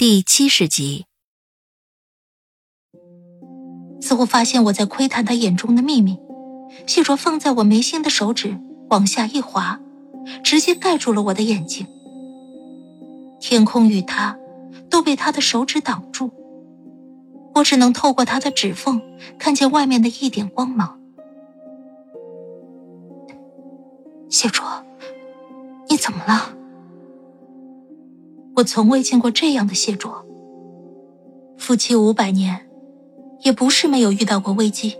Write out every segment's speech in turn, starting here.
第七十集，似乎发现我在窥探他眼中的秘密，谢卓放在我眉心的手指往下一滑，直接盖住了我的眼睛。天空与他都被他的手指挡住。我只能透过他的指缝看见外面的一点光芒。谢卓，你怎么了？我从未见过这样的谢卓。夫妻五百年，也不是没有遇到过危机。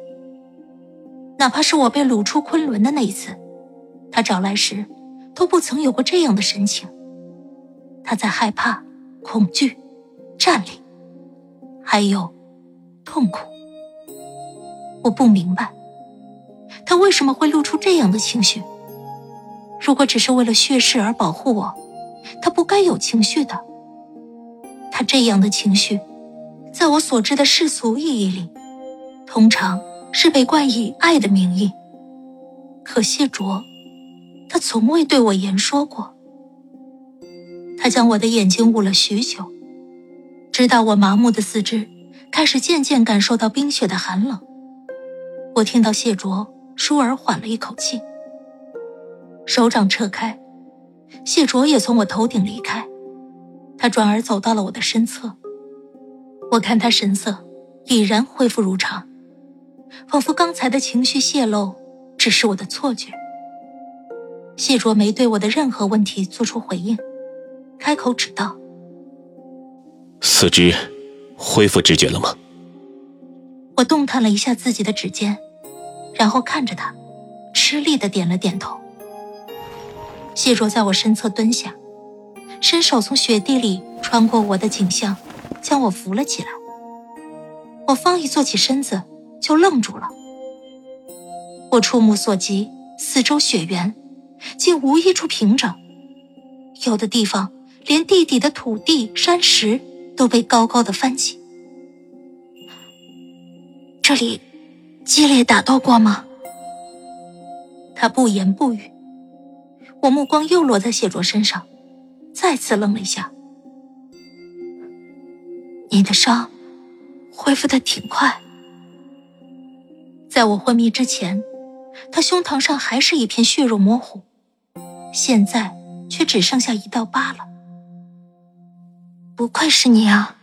哪怕是我被掳出昆仑的那一次，他找来时，都不曾有过这样的神情。他在害怕、恐惧、战栗，还有。痛苦，我不明白，他为什么会露出这样的情绪。如果只是为了血誓而保护我，他不该有情绪的。他这样的情绪，在我所知的世俗意义里，通常是被冠以爱的名义。可谢卓，他从未对我言说过。他将我的眼睛捂了许久，直到我麻木的四肢。开始渐渐感受到冰雪的寒冷，我听到谢卓倏尔缓了一口气，手掌撤开，谢卓也从我头顶离开，他转而走到了我的身侧。我看他神色已然恢复如常，仿佛刚才的情绪泄露只是我的错觉。谢卓没对我的任何问题做出回应，开口只道：“四肢。”恢复知觉了吗？我动弹了一下自己的指尖，然后看着他，吃力的点了点头。谢卓在我身侧蹲下，伸手从雪地里穿过我的颈项，将我扶了起来。我方一坐起身子，就愣住了。我触目所及，四周雪原，竟无一处平整，有的地方连地底的土地、山石。都被高高的翻起。这里激烈打斗过吗？他不言不语。我目光又落在谢卓身上，再次愣了一下。你的伤恢复的挺快。在我昏迷之前，他胸膛上还是一片血肉模糊，现在却只剩下一道疤了。不愧是你啊！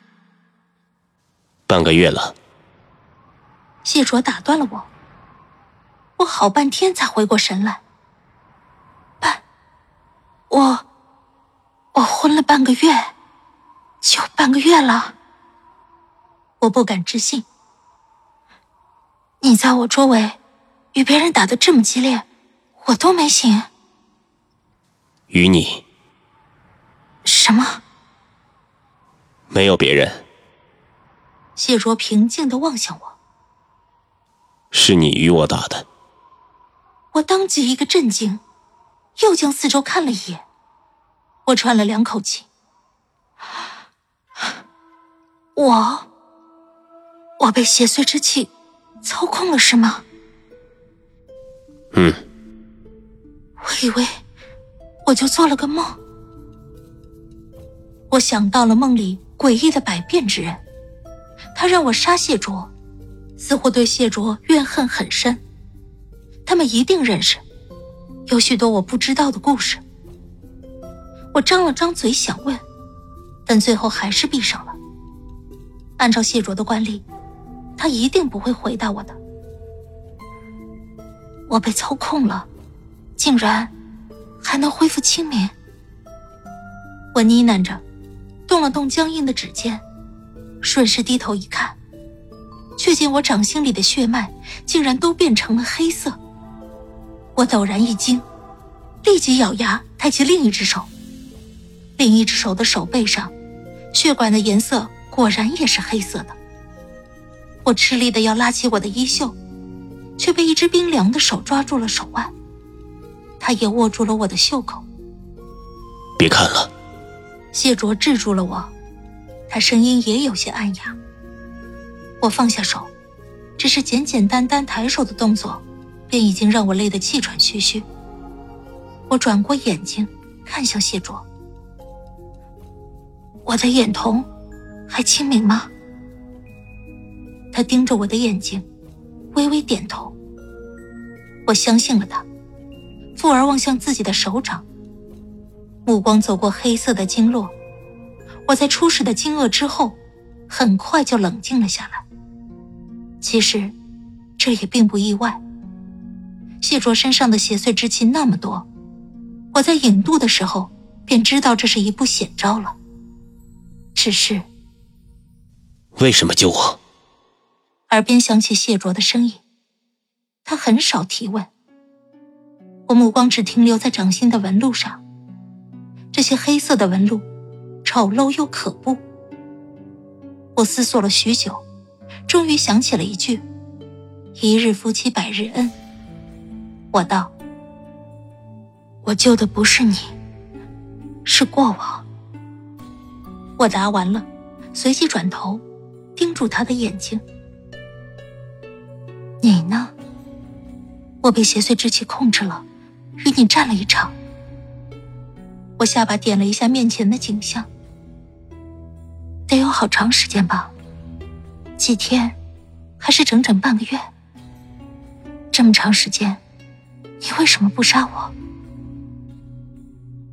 半个月了。谢卓打断了我，我好半天才回过神来。半，我，我昏了半个月，就半个月了。我不敢置信。你在我周围，与别人打的这么激烈，我都没醒。与你？什么？没有别人。谢卓平静的望向我。是你与我打的。我当即一个震惊，又将四周看了一眼。我喘了两口气。我，我被邪祟之气操控了，是吗？嗯。我以为我就做了个梦。我想到了梦里。诡异的百变之人，他让我杀谢卓，似乎对谢卓怨恨很深。他们一定认识，有许多我不知道的故事。我张了张嘴想问，但最后还是闭上了。按照谢卓的惯例，他一定不会回答我的。我被操控了，竟然还能恢复清明。我呢喃着。动了动僵硬的指尖，顺势低头一看，却见我掌心里的血脉竟然都变成了黑色。我陡然一惊，立即咬牙抬起另一只手。另一只手的手背上，血管的颜色果然也是黑色的。我吃力的要拉起我的衣袖，却被一只冰凉的手抓住了手腕。他也握住了我的袖口。别看了，谢卓制住了我，他声音也有些暗哑。我放下手，只是简简单单抬手的动作，便已经让我累得气喘吁吁。我转过眼睛，看向谢卓。我的眼瞳还清明吗？他盯着我的眼睛，微微点头。我相信了他，继而望向自己的手掌，目光走过黑色的经络。我在初始的惊愕之后，很快就冷静了下来。其实，这也并不意外。谢卓身上的邪祟之气那么多，我在引渡的时候便知道这是一步险招了。只是，为什么救我？耳边响起谢卓的声音，他很少提问。我目光只停留在掌心的纹路上，这些黑色的纹路，丑陋又可怖。我思索了许久，终于想起了一句：“一日夫妻百日恩。”我道：“我救的不是你，是过往。”我答完了，随即转头，盯住他的眼睛。你呢？我被邪祟之气控制了，与你战了一场。我下巴点了一下面前的景象，得有好长时间吧？几天，还是整整半个月？这么长时间，你为什么不杀我？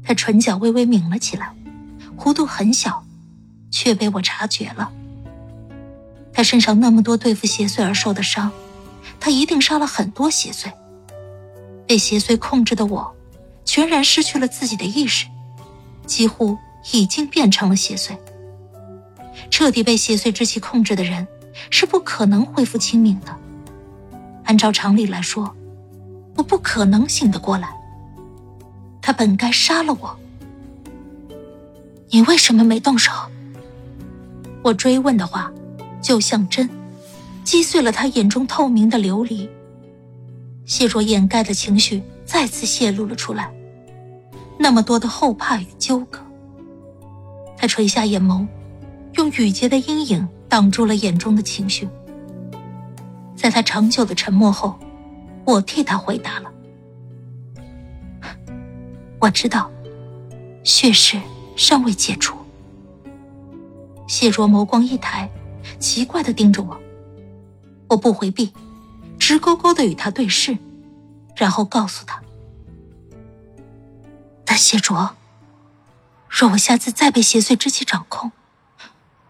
他唇角微微抿了起来，弧度很小。却被我察觉了。他身上那么多对付邪祟而受的伤，他一定杀了很多邪祟。被邪祟控制的我，全然失去了自己的意识，几乎已经变成了邪祟。彻底被邪祟之气控制的人，是不可能恢复清明的。按照常理来说，我不可能醒得过来。他本该杀了我，你为什么没动手？我追问的话，就像针，击碎了他眼中透明的琉璃。谢卓掩盖的情绪再次泄露了出来，那么多的后怕与纠葛。他垂下眼眸，用雨洁的阴影挡住了眼中的情绪。在他长久的沉默后，我替他回答了：“我知道，血誓尚未解除。”谢卓眸光一抬，奇怪的盯着我。我不回避，直勾勾的与他对视，然后告诉他：“但谢卓，若我下次再被邪祟之气掌控，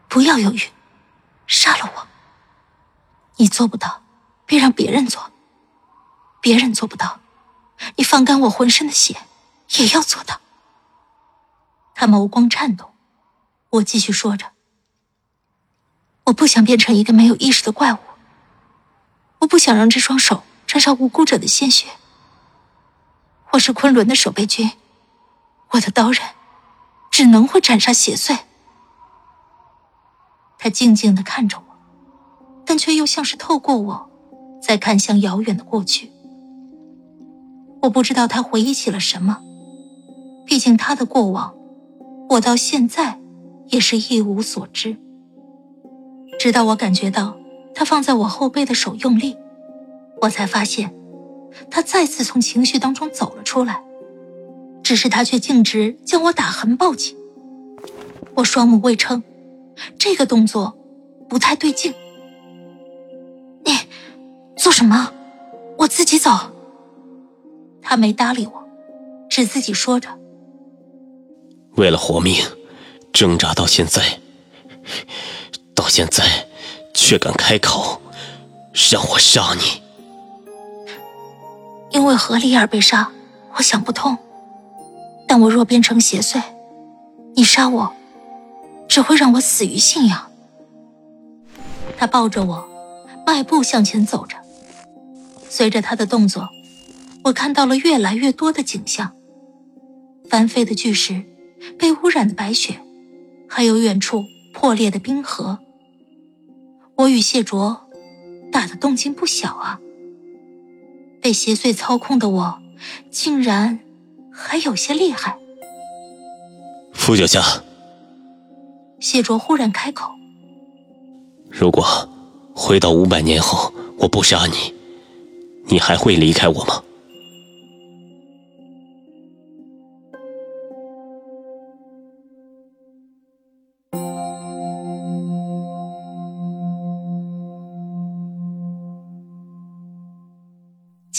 不要犹豫，杀了我。你做不到，别让别人做；别人做不到，你放干我浑身的血，也要做到。”他眸光颤动，我继续说着。我不想变成一个没有意识的怪物。我不想让这双手沾上无辜者的鲜血。我是昆仑的守备军，我的刀刃只能会斩杀邪祟。他静静的看着我，但却又像是透过我，在看向遥远的过去。我不知道他回忆起了什么，毕竟他的过往，我到现在也是一无所知。直到我感觉到他放在我后背的手用力，我才发现，他再次从情绪当中走了出来。只是他却径直将我打横抱起。我双目微撑，这个动作不太对劲。你做什么？我自己走。他没搭理我，只自己说着：“为了活命，挣扎到现在。”到现在，却敢开口让我杀你？因为何丽儿被杀，我想不通。但我若变成邪祟，你杀我，只会让我死于信仰。他抱着我，迈步向前走着。随着他的动作，我看到了越来越多的景象：翻飞的巨石，被污染的白雪，还有远处破裂的冰河。我与谢卓打的动静不小啊！被邪祟操控的我，竟然还有些厉害。傅九夏，谢卓忽然开口：“如果回到五百年后，我不杀你，你还会离开我吗？”